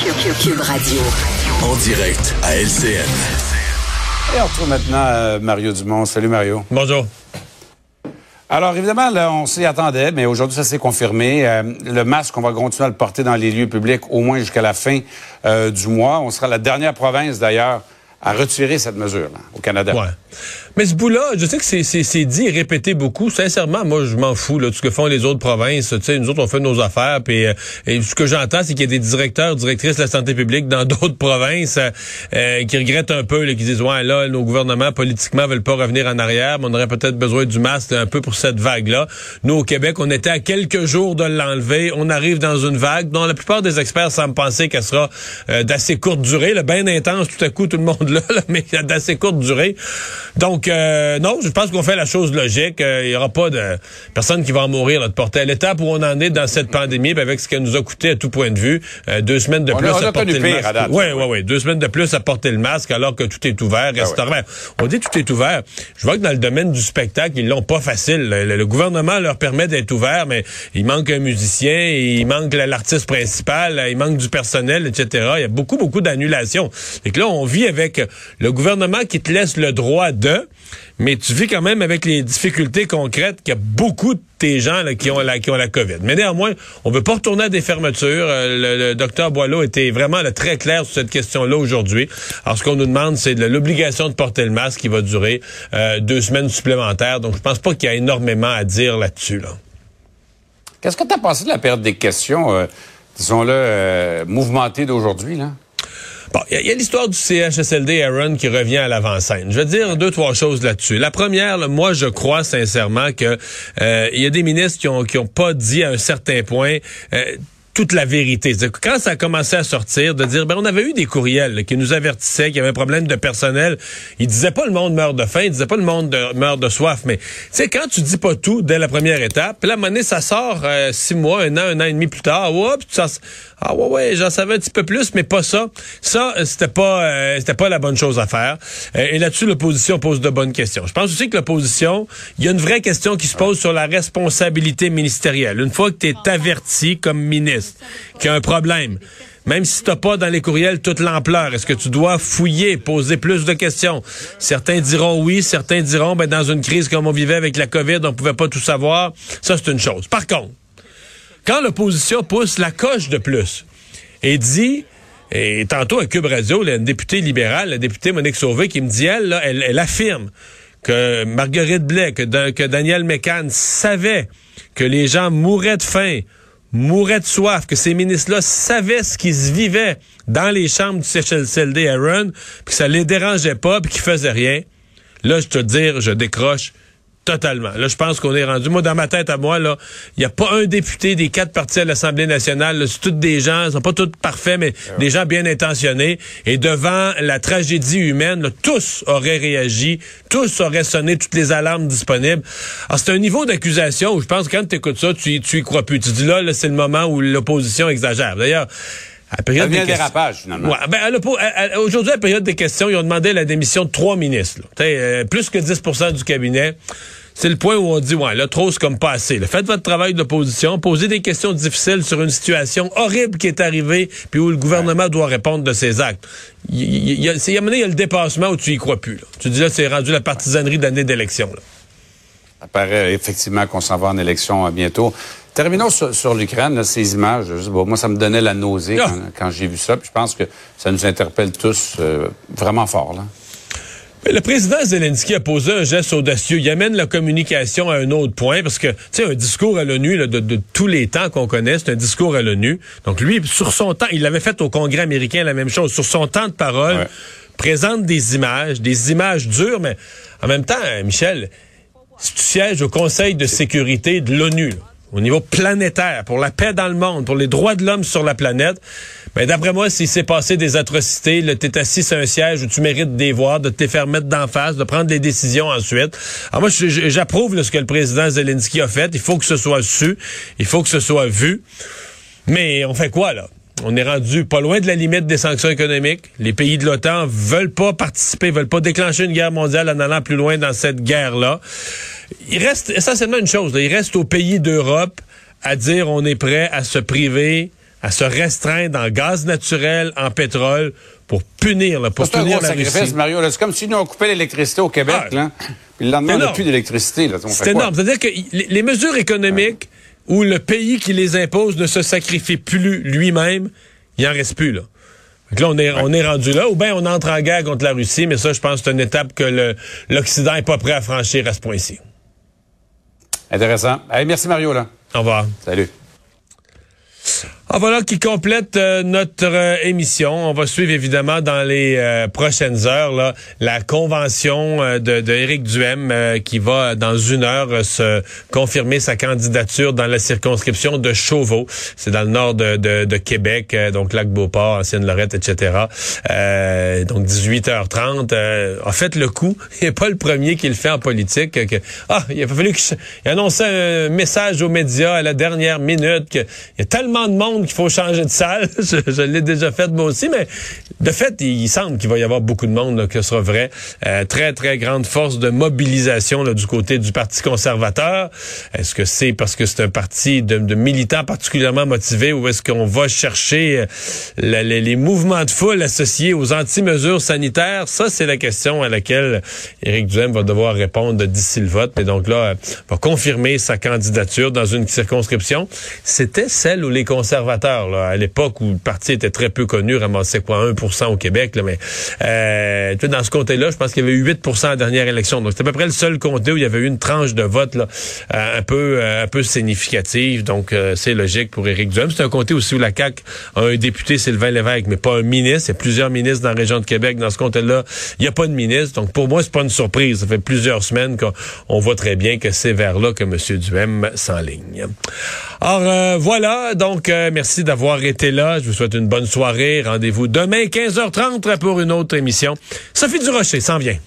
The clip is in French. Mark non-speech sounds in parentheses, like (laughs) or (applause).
Cube Radio. En direct à LCN. Et on retrouve maintenant euh, Mario Dumont. Salut Mario. Bonjour. Alors évidemment, là, on s'y attendait, mais aujourd'hui, ça s'est confirmé. Euh, le masque, on va continuer à le porter dans les lieux publics au moins jusqu'à la fin euh, du mois. On sera la dernière province, d'ailleurs, à retirer cette mesure là, au Canada. Ouais. Mais ce bout-là, je sais que c'est dit et répété beaucoup. Sincèrement, moi, je m'en fous là, de ce que font les autres provinces. Tu sais, nous autres, on fait nos affaires. Euh, et ce que j'entends, c'est qu'il y a des directeurs, directrices de la santé publique dans (laughs) d'autres provinces euh, euh, qui regrettent un peu, là, qui disent, ouais, là, nos gouvernements politiquement veulent pas revenir en arrière, mais on aurait peut-être besoin du masque un peu pour cette vague-là. Nous, au Québec, on était à quelques jours de l'enlever. On arrive dans une vague dont la plupart des experts semblent penser qu'elle sera d'assez courte durée, là, bien intense tout à coup, tout le monde (laughs) là, là mais d'assez courte durée. Donc, euh, non, je pense qu'on fait la chose logique. Euh, il y aura pas de personne qui va en mourir là, de porter à l'étape où on en est dans cette pandémie, avec ce qu'elle nous a coûté à tout point de vue, euh, deux semaines de plus à porter le masque. Oui, oui, oui, deux semaines de plus à porter le masque alors que tout est ouvert, ah restaurant. On dit tout est ouvert. Je vois que dans le domaine du spectacle, ils l'ont pas facile. Le, gouvernement leur permet d'être ouvert, mais il manque un musicien, il manque l'artiste principal, il manque du personnel, etc. Il y a beaucoup, beaucoup d'annulations. Et que là, on vit avec le gouvernement qui te laisse le droit de, mais tu vis quand même avec les difficultés concrètes qu'il y a beaucoup de tes gens qui, ont la, qui ont la COVID. Mais néanmoins, on veut pas retourner à des fermetures. Euh, le, docteur Boileau était vraiment très clair sur cette question-là aujourd'hui. Alors, ce qu'on nous demande, c'est l'obligation de porter le masque qui va durer euh, deux semaines supplémentaires. Donc, je pense pas qu'il y a énormément à dire là-dessus. Là. Qu'est-ce que tu as pensé de la période des questions, euh, disons-le, mouvementées d'aujourd'hui, là? Bon, il y a, l'histoire du CHSLD Aaron qui revient à l'avant-scène. Je vais dire deux, trois choses là-dessus. La première, moi, je crois sincèrement que euh, il y a des ministres qui ont, qui ont pas dit à un certain point euh, toute la vérité. Quand ça a commencé à sortir, de dire, ben, on avait eu des courriels qui nous avertissaient qu'il y avait un problème de personnel. Ils disaient pas le monde meurt de faim, ils disaient pas le monde meurt de soif, mais tu sais, quand tu dis pas tout dès la première étape, puis là, à ça sort euh, six mois, un an, un an et demi plus tard, oups, ça, ah ouais, ouais, j'en savais un petit peu plus, mais pas ça. Ça, euh, c'était pas, euh, c'était pas la bonne chose à faire. et là-dessus, l'opposition pose de bonnes questions. Je pense aussi que l'opposition, il y a une vraie question qui se pose sur la responsabilité ministérielle. Une fois que tu es averti comme ministre qu'il y a un problème. Même si tu n'as pas dans les courriels toute l'ampleur, est-ce que tu dois fouiller, poser plus de questions? Certains diront oui, certains diront, ben, dans une crise comme on vivait avec la COVID, on pouvait pas tout savoir. Ça, c'est une chose. Par contre, quand l'opposition pousse la coche de plus et dit, et tantôt à Cube Radio, une députée libérale, la députée Monique Sauvé, qui me dit, elle, elle, affirme que Marguerite Blais, que, que Daniel Mécan savait que les gens mouraient de faim mouraient de soif, que ces ministres-là savaient ce qui se dans les chambres du CHLCLD Aaron, puis que ça les dérangeait pas, puis qu'ils faisaient rien. Là, je te dire, je décroche Totalement. Là, je pense qu'on est rendu. Moi, dans ma tête à moi, là, il n'y a pas un député des quatre partis à l'Assemblée nationale. C'est tous des gens, ils sont pas tous parfaits, mais des gens bien intentionnés. Et devant la tragédie humaine, tous auraient réagi, tous auraient sonné toutes les alarmes disponibles. Alors, c'est un niveau d'accusation où je pense que quand tu écoutes ça, tu, tu y crois plus. Tu dis là, là c'est le moment où l'opposition exagère. D'ailleurs, à période des dérapage, finalement. Ouais, ben, aujourd'hui, à la période des questions, ils ont demandé la démission de trois ministres. Euh, plus que 10% du cabinet c'est le point où on dit, ouais, là, trop, c'est comme pas assez. Faites votre travail d'opposition, posez des questions difficiles sur une situation horrible qui est arrivée, puis où le gouvernement doit répondre de ses actes. Il y, a, il y a le dépassement où tu y crois plus. Là. Tu dis là, c'est rendu la partisanerie d'année d'élection. Ça paraît effectivement qu'on s'en va en élection euh, bientôt. Terminons sur, l'Ukraine, ces images. moi, ça me donnait la nausée quand, j'ai vu ça. Puis je pense que ça nous interpelle tous euh, vraiment fort. Là. Le président Zelensky a posé un geste audacieux. Il amène la communication à un autre point parce que, tu sais, un discours à l'ONU de, tous les temps qu'on connaît, c'est un discours à l'ONU. Donc lui, sur son temps, il l'avait fait au Congrès américain la même chose. Sur son temps de parole, présente des images, des images dures, mais en même temps, Michel, si tu sièges au Conseil de sécurité de l'ONU, au niveau planétaire, pour la paix dans le monde, pour les droits de l'homme sur la planète, ben d'après moi, s'il s'est passé des atrocités, tu es assis sur un siège où tu mérites des voir, de te faire mettre d'en face, de prendre des décisions ensuite. Alors moi, j'approuve ce que le président Zelensky a fait. Il faut que ce soit su, il faut que ce soit vu. Mais on fait quoi, là? On est rendu pas loin de la limite des sanctions économiques. Les pays de l'OTAN veulent pas participer, veulent pas déclencher une guerre mondiale en allant plus loin dans cette guerre-là. Il reste essentiellement une chose. il reste aux pays d'Europe à dire on est prêt à se priver à se restreindre en gaz naturel, en pétrole, pour punir, là, pour un punir gros la sacrifice, Russie. Mario. là. C'est comme si nous, on coupait l'électricité au Québec, Ah. là. Puis le lendemain, on n'a plus d'électricité. là. C'est énorme. C'est-à-dire que les, les mesures économiques où le pays qui les impose ne se sacrifie plus lui-même, il en reste plus, là. Donc là, on est, on est rendu là. Ou bien on entre en guerre contre la Russie, mais ça, je pense c'est une étape que l'Occident n'est pas prêt à franchir à ce point-ci. Intéressant. Hey, merci, Mario, là. Au revoir. Salut. Ah, voilà qui complète euh, notre euh, émission. On va suivre évidemment dans les euh, prochaines heures la convention de, de Éric Duhem qui va dans une heure se confirmer sa candidature dans la circonscription de Chauveau. C'est dans le nord de, Québec, donc lac Beauport, ancienne Lorette, etc. Donc 18h30. Euh, en fait, le coup, (laughs) il n'est pas le premier qui le fait en politique. que- ah, il a fallu qu'il annonce un message aux médias à la dernière minute qu'il y a tellement de monde qu'il faut changer de salle. (laughs) je l'ai déjà fait moi aussi, mais de fait, il, semble qu'il va y avoir beaucoup de monde, là, que ce sera vrai. Euh, très, très grande force de mobilisation là, du côté du Parti conservateur. Est-ce que c'est parce que c'est un parti de, militants particulièrement motivés ou est-ce qu'on va chercher euh, les, mouvements de foule associés aux anti-mesures sanitaires? Ça, c'est la question à laquelle Éric Duhem va devoir répondre d'ici le vote. Mais donc là, euh, va confirmer sa candidature dans une circonscription. C'était celle où les conservateurs, là, à l'époque où le parti était très peu connu, ramassait quoi, 1 au Québec, là, mais euh, dans ce comté-là, je pense qu'il y avait eu 8 à la dernière élection. Donc, c'était à peu près le seul comté où il y avait eu une tranche de vote là, euh, un peu euh, un peu significative. Donc, euh, c'est logique pour Éric Duhem. C'est un comté aussi où la CAQ a un député, Sylvain Lévesque, mais pas un ministre. Il y a plusieurs ministres dans la région de Québec. Dans ce comté-là, il n'y a pas de ministre. Donc, pour moi, c'est pas une surprise. Ça fait plusieurs semaines qu'on on voit très bien que c'est vers là que M. Duhem s'enligne. Alors, euh, voilà. Donc, euh, merci d'avoir été là. Je vous souhaite une bonne soirée. Rendez-vous demain, 15h30 pour une autre émission. Sophie Durocher s'en vient.